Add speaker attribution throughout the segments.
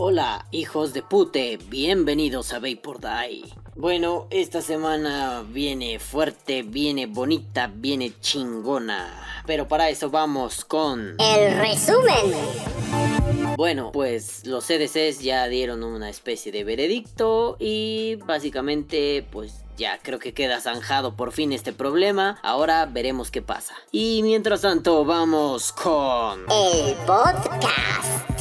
Speaker 1: Hola, hijos de pute, bienvenidos a Vapor Die. Bueno, esta semana viene fuerte, viene bonita, viene chingona. Pero para eso vamos con...
Speaker 2: El resumen.
Speaker 1: Bueno, pues los CDCs ya dieron una especie de veredicto y básicamente pues ya creo que queda zanjado por fin este problema. Ahora veremos qué pasa. Y mientras tanto vamos con...
Speaker 2: El podcast.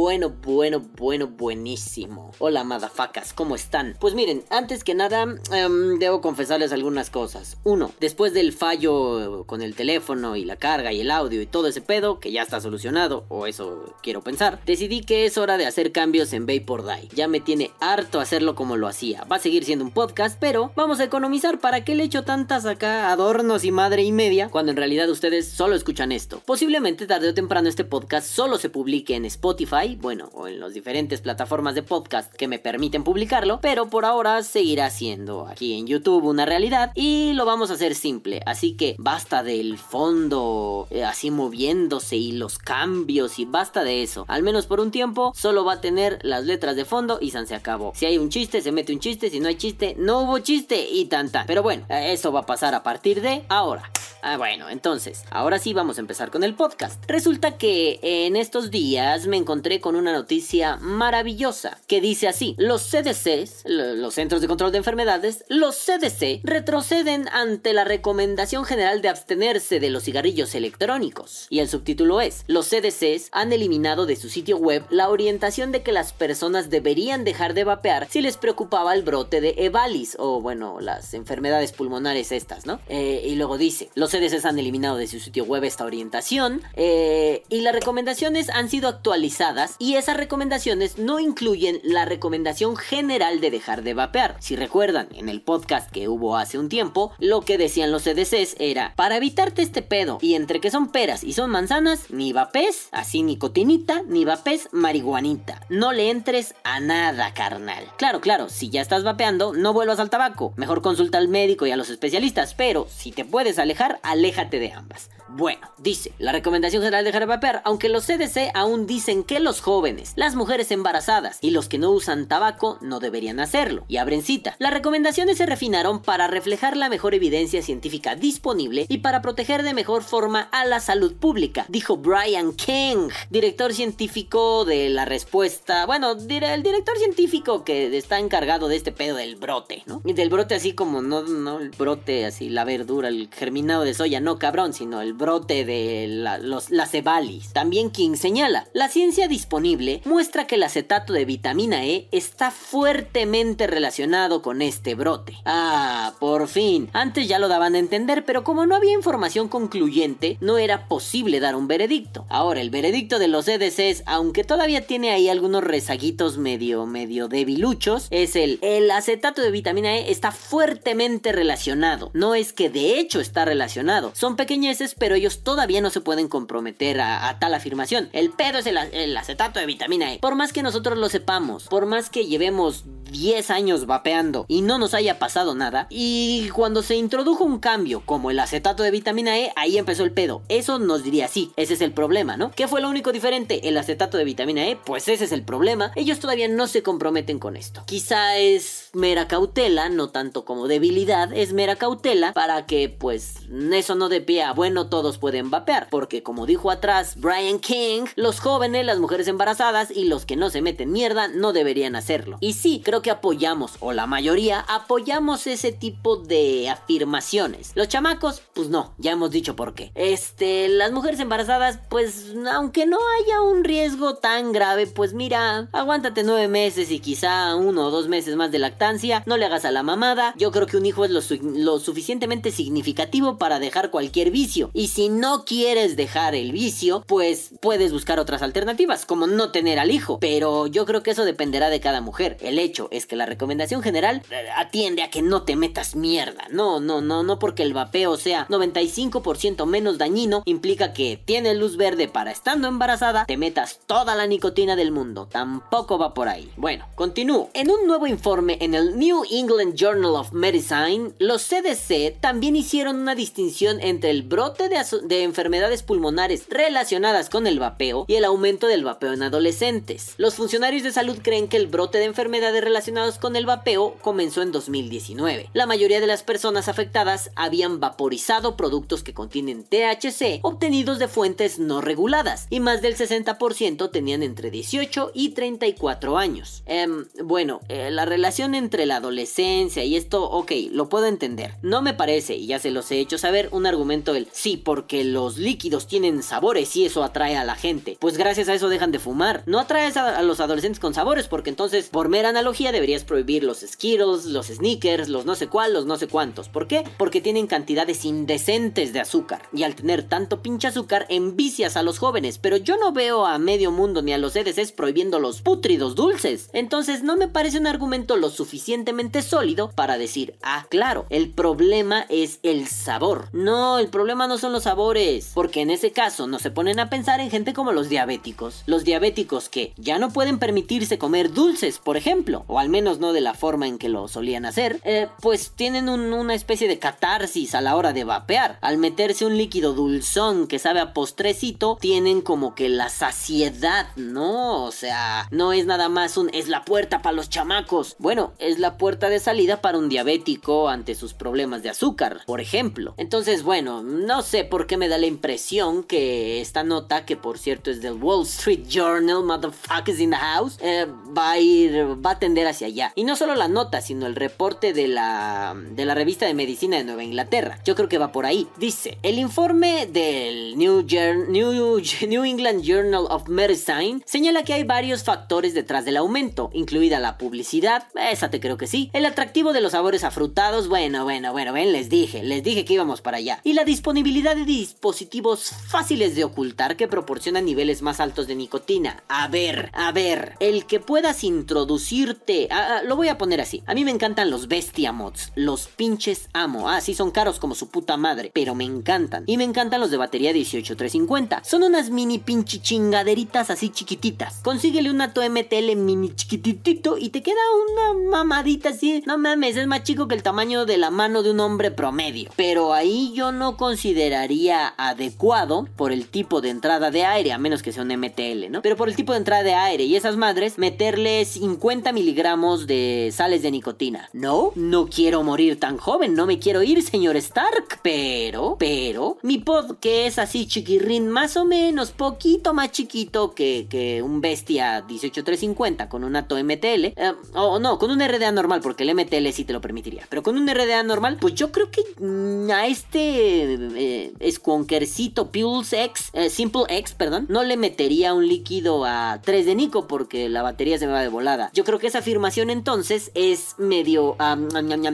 Speaker 1: Bueno, bueno, bueno, buenísimo. Hola, madafacas, ¿cómo están? Pues miren, antes que nada, em, debo confesarles algunas cosas. Uno, después del fallo con el teléfono y la carga y el audio y todo ese pedo, que ya está solucionado, o eso quiero pensar, decidí que es hora de hacer cambios en Vapor Die. Ya me tiene harto hacerlo como lo hacía. Va a seguir siendo un podcast, pero vamos a economizar. ¿Para qué le echo tantas acá adornos y madre y media cuando en realidad ustedes solo escuchan esto? Posiblemente tarde o temprano este podcast solo se publique en Spotify bueno, o en las diferentes plataformas de podcast que me permiten publicarlo, pero por ahora seguirá siendo aquí en YouTube una realidad y lo vamos a hacer simple, así que basta del fondo eh, así moviéndose y los cambios y basta de eso, al menos por un tiempo solo va a tener las letras de fondo y se acabó. Si hay un chiste, se mete un chiste, si no hay chiste, no hubo chiste y tanta. Pero bueno, eh, eso va a pasar a partir de ahora. Ah, bueno, entonces, ahora sí vamos a empezar con el podcast. Resulta que en estos días me encontré con una noticia maravillosa que dice así, los CDCs, los Centros de Control de Enfermedades, los CDC retroceden ante la recomendación general de abstenerse de los cigarrillos electrónicos. Y el subtítulo es, los CDCs han eliminado de su sitio web la orientación de que las personas deberían dejar de vapear si les preocupaba el brote de Evalis, o bueno, las enfermedades pulmonares estas, ¿no? Eh, y luego dice, los CDCs han eliminado de su sitio web esta orientación eh, y las recomendaciones han sido actualizadas y esas recomendaciones no incluyen la recomendación general de dejar de vapear. Si recuerdan, en el podcast que hubo hace un tiempo, lo que decían los CDCs era, para evitarte este pedo y entre que son peras y son manzanas, ni vapes, así nicotinita, ni vapes marihuanita. No le entres a nada, carnal. Claro, claro, si ya estás vapeando, no vuelvas al tabaco. Mejor consulta al médico y a los especialistas, pero si te puedes alejar, aléjate de ambas. Bueno, dice, la recomendación general de dejar aunque los CDC aún dicen que los jóvenes, las mujeres embarazadas y los que no usan tabaco no deberían hacerlo. Y abren cita. Las recomendaciones se refinaron para reflejar la mejor evidencia científica disponible y para proteger de mejor forma a la salud pública, dijo Brian King, director científico de la respuesta, bueno, el director científico que está encargado de este pedo del brote, ¿no? Del brote así como no, no el brote así, la verdura, el germinado de soya, no cabrón, sino el brote de los, las evalis. También King señala, la ciencia disponible muestra que el acetato de vitamina E está fuertemente relacionado con este brote. Ah, por fin. Antes ya lo daban a entender, pero como no había información concluyente, no era posible dar un veredicto. Ahora, el veredicto de los EDCs, aunque todavía tiene ahí algunos rezaguitos medio, medio debiluchos, es el, el acetato de vitamina E está fuertemente relacionado. No es que de hecho está relacionado. Son pequeñeces, pero ellos todavía no se pueden comprometer a, tal afirmación. El pedo es el, acetato de vitamina E. Por más que nosotros lo sepamos, por más que llevemos 10 años vapeando y no nos haya pasado nada, y cuando se introdujo un cambio como el acetato de vitamina E, ahí empezó el pedo. Eso nos diría sí, ese es el problema, ¿no? ¿Qué fue lo único diferente? El acetato de vitamina E, pues ese es el problema. Ellos todavía no se comprometen con esto. Quizá es mera cautela, no tanto como debilidad, es mera cautela para que pues eso no de pie a bueno todos pueden vapear, porque como dijo atrás Brian King, los jóvenes, las mujeres embarazadas y los que no se meten mierda no deberían hacerlo. Y sí, creo que apoyamos, o la mayoría, apoyamos ese tipo de afirmaciones. Los chamacos, pues no, ya hemos dicho por qué. Este, las mujeres embarazadas, pues aunque no haya un riesgo tan grave, pues mira, aguántate nueve meses y quizá uno o dos meses más de lactancia, no le hagas a la mamada. Yo creo que un hijo es lo, lo suficientemente significativo para dejar cualquier vicio. Y si no quieres dejar el vicio, pues puedes buscar otras alternativas, como no tener al hijo. Pero yo creo que eso dependerá de cada mujer. El hecho es que la recomendación general eh, atiende a que no te metas mierda. No, no, no, no porque el vapeo sea 95% menos dañino, implica que tienes luz verde para estando embarazada, te metas toda la nicotina del mundo. Tampoco va por ahí. Bueno, continúo. En un nuevo informe en el New England Journal of Medicine, los CDC también hicieron una distinción entre el brote de, de enfermedades pulmonares relacionadas con el vapeo y el aumento del vapeo en adolescentes. Los funcionarios de salud creen que el brote de enfermedades relacionadas con el vapeo comenzó en 2019. La mayoría de las personas afectadas habían vaporizado productos que contienen THC obtenidos de fuentes no reguladas y más del 60% tenían entre 18 y 34 años. Em, bueno, eh, la relación entre la adolescencia y esto, ok, lo puedo entender. No me parece, y ya se los he hecho saber, un argumento del sí, porque los líquidos tienen sabores y eso atrae a la gente. Pues gracias a eso dejan de fumar. No atraes a, los adolescentes con sabores, porque entonces, por mera analogía, deberías prohibir los Skittles, los Sneakers, los no sé cuál, los no sé cuántos. ¿Por qué? Porque tienen cantidades indecentes de azúcar. Y al tener tanto pinche azúcar, envicias a los jóvenes. Pero yo no veo a medio mundo ni a los EDCs prohibiendo los pútridos dulces. Entonces, no me parece un argumento lo suficientemente sólido para decir, ah, claro, el problema es el sabor. No, el problema no son los sabores. Porque en ese caso no se ponen a pensar en gente como los diabéticos. Los diabéticos que ya no pueden permitirse comer dulces, por ejemplo, o al menos no de la forma en que lo solían hacer, eh, pues tienen una especie de catarsis a la hora de vapear. Al meterse un líquido dulzón que sabe a postrecito, tienen como que la saciedad, ¿no? O sea, no es nada más un es la puerta para los chamacos. Bueno, es la puerta de salida para un diabético ante sus problemas de azúcar, por ejemplo. Entonces, bueno, no sé por qué me da la impresión que esta nota, que por cierto es del Wall Street Journal, motherfuckers in the house, eh, va a ir, va a tender hacia allá. Y no solo la nota, sino el reporte de la, de la revista de medicina de Nueva Inglaterra. Yo creo que va por ahí. Dice, el informe del New, New, New England Journal of Medicine señala que hay varios factores detrás del aumento, incluida la publicidad, esa te creo que sí, el atractivo de los sabores afrutados, bueno, bueno, bueno, ven, les dije, les dije que íbamos para allá, y la disponibilidad de dispositivos fáciles de ocultar que proporcionan niveles más altos de nicotina. A ver, a ver, el que puedas introducirte, ah, ah, lo voy a poner así, a mí me encantan los bestia mods, los pinches amo, ah, sí son caros como su puta madre, pero me encantan, y me encantan los de batería 18350, son unas mini pinche chingaderitas así chiquititas, consíguele una MTL mini chiquitito y te queda una mamadita así, no mames, es más chico que el tamaño de la mano de un hombre promedio, pero ahí yo no consideraría adecuado por el tipo de entrada de aire, a menos que sea un MTL, ¿no? Pero por el tipo de entrada de aire y esas madres, meterle 50 miligramos de sales de nicotina. No, no quiero morir tan joven, no me quiero ir, señor Stark. Pero, pero, mi pod que es así chiquirrín, más o menos, poquito más chiquito que, que un bestia 18350 con un ATO MTL, eh, o no, con un RDA normal, porque el MTL sí te lo permitiría, pero con un RDA normal, pues yo creo que mm, a este eh, Squonkercito Pulse X, eh, Simple X, perdón, no le metería un líquido a 3 de Nico porque la batería se me va de volada. Yo creo que esa afirmación entonces es medio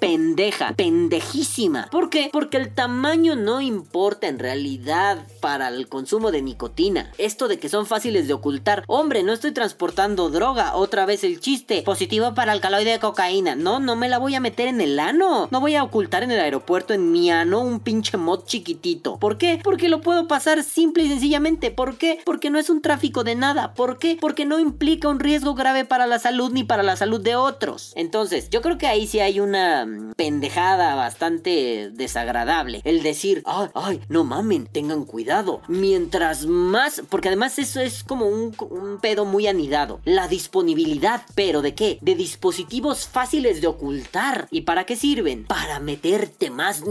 Speaker 1: pendeja, pendejísima. ¿Por qué? Porque el tamaño no importa en realidad para el consumo de nicotina. Esto de que son fáciles de ocultar. Hombre, no estoy transportando droga. Otra vez el chiste. Positivo para alcaloide de cocaína. No, no me la voy a meter en el ano. No voy a ocultar en el aeropuerto en mi ano un pinche mod chiquitito. ¿Por qué? Porque lo puedo pasar simple y sencillamente. ¿Por qué? Porque no es un tráfico de nada. ¿Por qué? Porque no implica un riesgo grave para la salud ni para la salud de otros. Entonces, yo creo que ahí sí hay una mm, pendejada bastante desagradable. El decir, ay, ay, no mamen, tengan cuidado. Mientras más, porque además eso es como un, un pedo muy anidado. La disponibilidad, pero ¿de qué? De dispositivos fáciles de ocultar. ¿Y para qué sirven? Para meterte más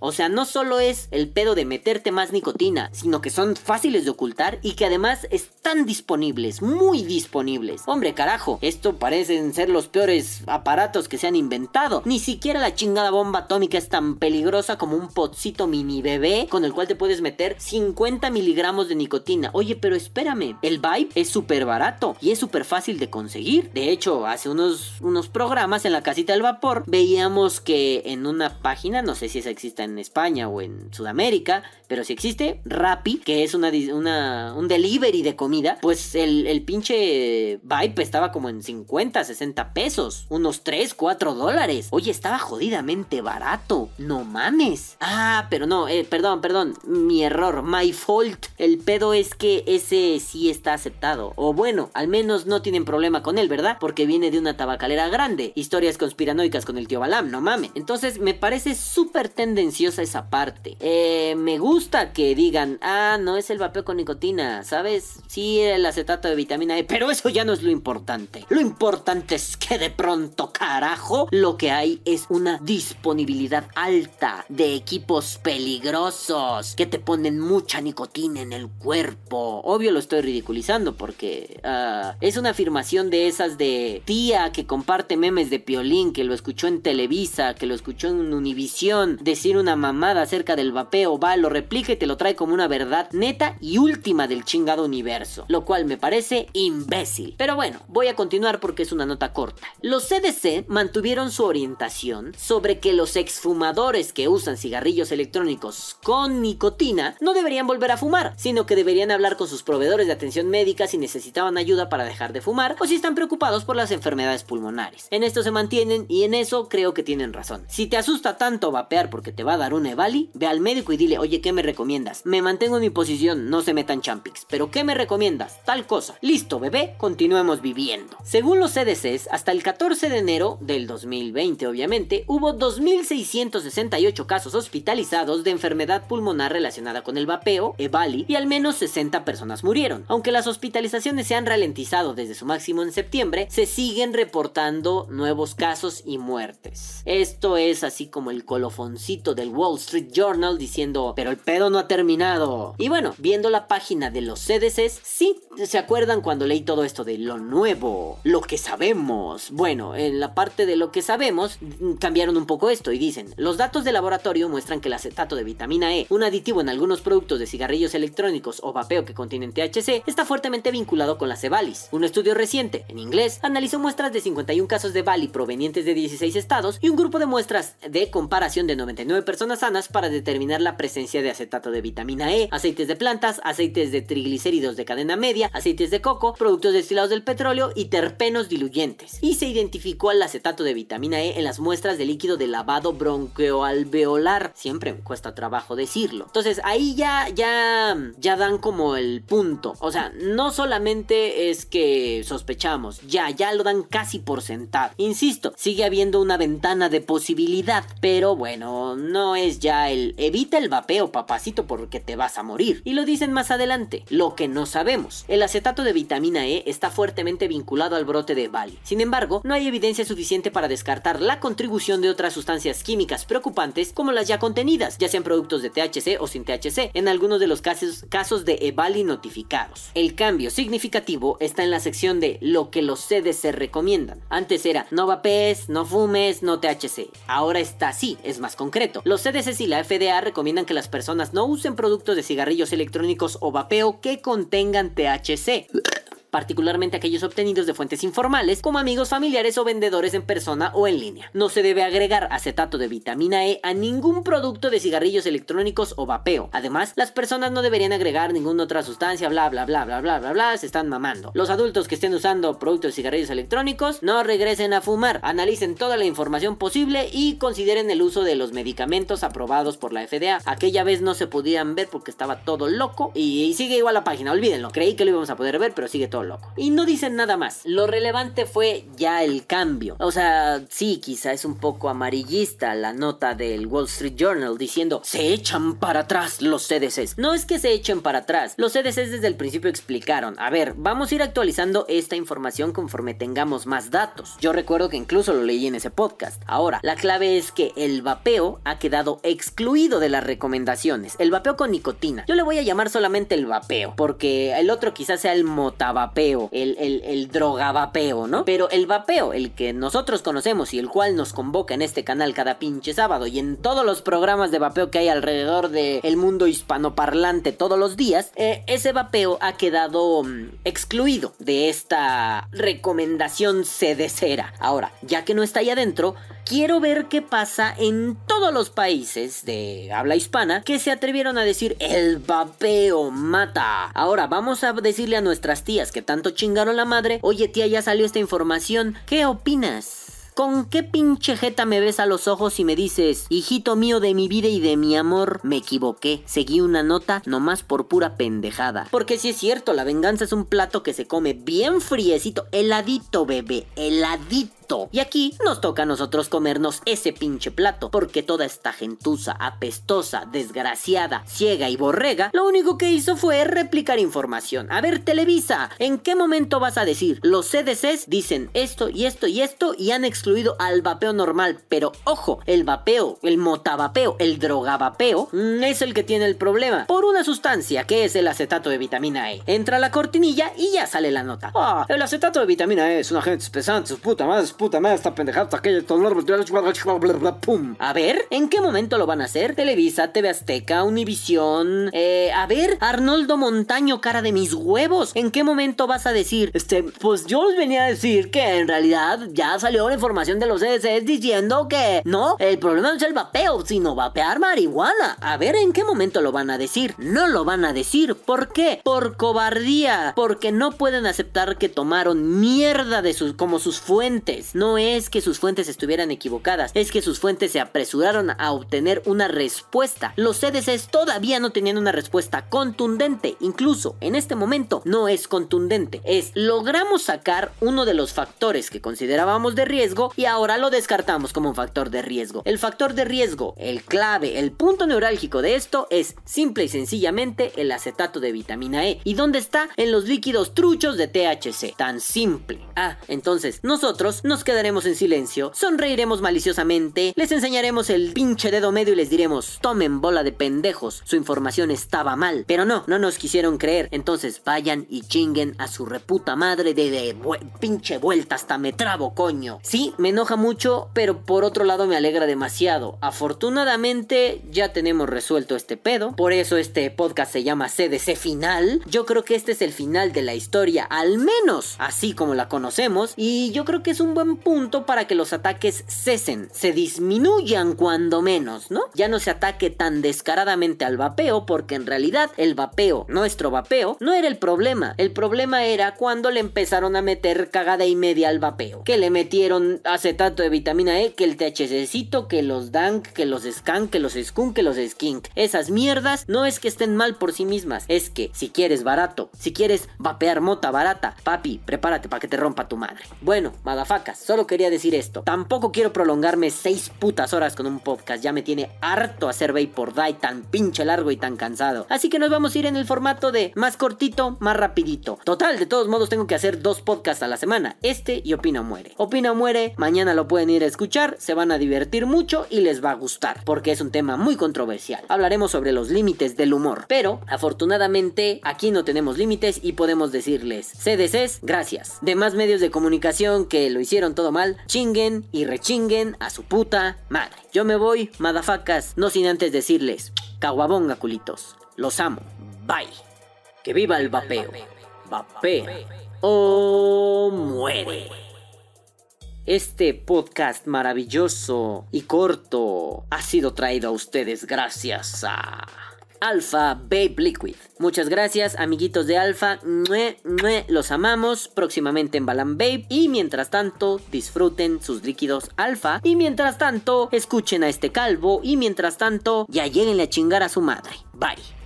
Speaker 1: O sea, no solo es el pedo de meterte más nicotina, sino que son fáciles de ocultar y que además están disponibles, muy disponibles. Hombre, carajo, esto parecen ser los peores aparatos que se han inventado. Ni siquiera la chingada bomba atómica es tan peligrosa como un potcito mini bebé con el cual te puedes meter 50 miligramos de nicotina. Oye, pero espérame, el Vibe es súper barato y es súper fácil de conseguir. De hecho, hace unos, unos programas en la casita del vapor veíamos que en una página, no sé si esa existe en España o en Sudamérica, pero si existe, Rappi, que es una, un delivery de comida, pues el, el pinche Vibe estaba como en 50, 60 pesos, unos 3, 4 dólares. Oye, estaba jodidamente barato, no mames. Ah, pero no, eh, perdón, perdón, mi error, my fault. El pedo es que ese sí está aceptado. O bueno, al menos no tienen problema con él, ¿verdad? Porque viene de una tabacalera grande. Historias conspiranoicas con el tío Balam, no mames. Entonces me parece súper tendenciosa esa parte. Eh, me gusta que digan, ah, no es el vapeo con nicotina, ¿sabes? Sí, el acetato de vitamina E, pero eso ya no es lo importante. Lo importante es que de pronto, carajo, lo que hay es una disponibilidad alta de equipos peligrosos que te ponen mucha nicotina en el cuerpo. Obvio lo estoy ridiculizando porque ah, es una afirmación de esas de tía que comparte memes de Piolín, que lo escuchó en Televisa, que lo escuchó en Univisión, decir una mamada acerca del vapeo, va, lo replica y te lo trae como una verdad neta y última del chingado universo, lo cual me parece imbécil. Pero bueno, voy a continuar porque es una nota corta. Los CDC mantuvieron su orientación sobre que los exfumadores que usan cigarrillos electrónicos con nicotina no deberían volver a fumar, sino que deberían hablar con sus proveedores de atención médica si necesitaban ayuda para dejar de fumar o si están preocupados por las enfermedades pulmonares. En esto se mantienen y en eso creo que tienen razón. Si te asusta tanto vapear porque te va a dar un Evali, ve al médico y dile, oye, ¿qué me recomiendas? Me mantengo en mi posición, no se metan champix, pero ¿qué me recomiendas? Tal cosa. Listo, bebé, continuemos viviendo. Según los CDCs, hasta el 14 de enero del 2020, obviamente, hubo 2.668 casos hospitalizados de enfermedad pulmonar relacionada con el vapeo, Evali, y al menos 60 personas murieron. Aunque las hospitalizaciones se han ralentizado desde su máximo en septiembre, se siguen reportando nuevos casos y muertes. Esto es así como el del Wall Street Journal diciendo, pero el pedo no ha terminado. Y bueno, viendo la página de los CDCs, sí, ¿se acuerdan cuando leí todo esto de lo nuevo? Lo que sabemos. Bueno, en la parte de lo que sabemos, cambiaron un poco esto y dicen, los datos de laboratorio muestran que el acetato de vitamina E, un aditivo en algunos productos de cigarrillos electrónicos o vapeo que contienen THC, está fuertemente vinculado con las Evalis. Un estudio reciente, en inglés, analizó muestras de 51 casos de Vali provenientes de 16 estados y un grupo de muestras de comparación de 99 personas sanas para determinar la presencia de acetato de vitamina E, aceites de plantas, aceites de triglicéridos de cadena media, aceites de coco, productos destilados del petróleo y terpenos diluyentes. Y se identificó al acetato de vitamina E en las muestras de líquido de lavado bronquioalveolar. Siempre cuesta trabajo decirlo. Entonces ahí ya, ya, ya dan como el punto. O sea, no solamente es que sospechamos, ya, ya lo dan casi por sentado. Insisto, sigue habiendo una ventana de posibilidad, pero bueno, no es ya el evita el vapeo, papacito, porque te vas a morir. Y lo dicen más adelante, lo que no sabemos. El acetato de vitamina E está fuertemente vinculado al brote de Bali. Sin embargo, no hay evidencia suficiente para descartar la contribución de otras sustancias químicas preocupantes como las ya contenidas, ya sean productos de THC o sin THC, en algunos de los casos, casos de EVALI notificados. El cambio significativo está en la sección de lo que los CDC recomiendan. Antes era no vapees, no fumes, no THC. Ahora está así, es más concreto. Los CDC y la FDA recomiendan que las personas no usen productos de cigarrillos electrónicos o vapeo que contengan THC particularmente aquellos obtenidos de fuentes informales, como amigos familiares o vendedores en persona o en línea. No se debe agregar acetato de vitamina E a ningún producto de cigarrillos electrónicos o vapeo. Además, las personas no deberían agregar ninguna otra sustancia, bla bla bla bla bla bla bla, se están mamando. Los adultos que estén usando productos de cigarrillos electrónicos no regresen a fumar, analicen toda la información posible y consideren el uso de los medicamentos aprobados por la FDA. Aquella vez no se podían ver porque estaba todo loco y, sigue igual la página, olvídenlo. Creí que lo íbamos a poder ver, pero sigue todo loco. Y no dicen nada más. Lo relevante fue ya el cambio. O sea, sí, quizá es un poco amarillista la nota del Wall Street Journal diciendo se echan para atrás los CDCs. No es que se echen para atrás. Los CDCs desde el principio explicaron, a ver, vamos a ir actualizando esta información conforme tengamos más datos. Yo recuerdo que incluso lo leí en ese podcast. Ahora, la clave es que el vapeo ha quedado excluido de las recomendaciones. El vapeo con nicotina. Yo le voy a llamar solamente el vapeo, porque el otro quizás sea el motavapeo el, el, el drogavapeo, ¿no? Pero el vapeo, el que nosotros conocemos y el cual nos convoca en este canal cada pinche sábado y en todos los programas de vapeo que hay alrededor del mundo hispanoparlante todos los días, eh, ese vapeo ha quedado mm, excluido de esta recomendación sedecera. Ahora, ya que no está ahí adentro, quiero ver qué pasa en todos los países de habla hispana que se atrevieron a decir el vapeo mata. Ahora vamos a decirle a nuestras tías que tanto chingaron la madre, oye tía ya salió esta información, ¿qué opinas? ¿Con qué pinche jeta me ves a los ojos y me dices, hijito mío de mi vida y de mi amor? Me equivoqué, seguí una nota nomás por pura pendejada. Porque si es cierto, la venganza es un plato que se come bien friecito, heladito, bebé, heladito Y aquí nos toca a nosotros comernos ese pinche plato, porque toda esta gentuza apestosa, desgraciada, ciega y borrega, lo único que hizo fue replicar información. A ver, Televisa, ¿en qué momento vas a decir? Los CDCs dicen esto y esto y esto y han excluido al vapeo normal, pero ojo, el vapeo, el motavapeo, el drogavapeo, mm, es el que tiene el problema, por una sustancia que es el acetato de vitamina E. Entra la cortinilla y ya sale la nota. Ah, el acetato de vitamina E es un agente espesante, su puta madre, puta madre, está pendejada, aquella, pum. A ver, ¿en qué momento lo van a hacer? Televisa, TV Azteca, Univisión, eh, a ver, Arnoldo Montaño, cara de mis huevos, ¿en qué momento vas a decir? Este, pues yo les venía a decir que en realidad ya salió la información de los CDCs diciendo que no, el problema no es el vapeo, sino vapear marihuana. A ver, ¿en qué momento lo van a decir? No lo van a decir, ¿por qué? Por cobardía, porque no pueden aceptar que tomaron mierda de sus como sus fuentes. No es que sus fuentes estuvieran equivocadas, es que sus fuentes se apresuraron a obtener una respuesta. Los CDCs todavía no tenían una respuesta contundente, incluso en este momento no es contundente. Es logramos sacar uno de los factores que considerábamos de riesgo y ahora lo descartamos como un factor de riesgo. El factor de riesgo, el clave, el punto neurálgico de esto es simple y sencillamente el acetato de vitamina E. ¿Y dónde está? En los líquidos truchos de THC. Tan simple. Ah, entonces nosotros nos quedaremos en silencio, sonreiremos maliciosamente, les enseñaremos el pinche dedo medio y les diremos, tomen bola de pendejos, su información estaba mal. Pero no, no nos quisieron creer. Entonces vayan y chinguen a su reputa madre de, de pinche vuelta hasta me trabo, coño. Sí, me enoja mucho, pero por otro lado me alegra demasiado. Afortunadamente ya tenemos resuelto este pedo. Por eso este podcast se llama CDC Final. Yo creo que este es el final de la historia, al menos así como la conocemos. Y yo creo que es un buen punto para que los ataques cesen, se disminuyan cuando menos, ¿no? Ya no se ataque tan descaradamente al vapeo, porque en realidad el vapeo, nuestro vapeo, no era el problema. El problema era cuando le empezaron a meter cagada y media al vapeo. Que le metieron acetato de vitamina E, que el THCcito, que los Dank, que los Skank, que los Skunk, que los Skink. Esas mierdas no es que estén mal por sí mismas, es que si quieres barato, si quieres vapear mota barata, papi, prepárate para que te rompa tu madre. Bueno, solo quería decir esto. Tampoco quiero prolongarme seis putas horas con un podcast, ya me tiene harto hacer por Die tan pinche largo y tan cansado. Así que nos vamos a ir en el formato de más cortito, más rapidito. Total, de todos modos tengo que hacer dos podcasts a la semana, este y Opina Muere. Opina Muere, mañana lo pueden ir a escuchar, se van a divertir mucho y les va a gustar, porque es un tema muy controversial. Hablaremos sobre los límites del humor, pero afortunadamente aquí no tenemos límites y podemos decirles, CDCs, gracias. Demás medios de comunicación que lo hicieron todo mal, chinguen y rechinguen a su puta madre. Yo me voy, madafacas, no sin antes decirles, caguabonga culitos, los amo, bye. Que viva el vapeo, vapeo o muere. Este podcast maravilloso y corto ha sido traído a ustedes gracias a Alpha Babe Liquid. Muchas gracias, amiguitos de Alpha. Los amamos. Próximamente en Balan Babe. Y mientras tanto, disfruten sus líquidos Alpha. Y mientras tanto, escuchen a este calvo. Y mientras tanto, ya lleguen a chingar a su madre. Bye.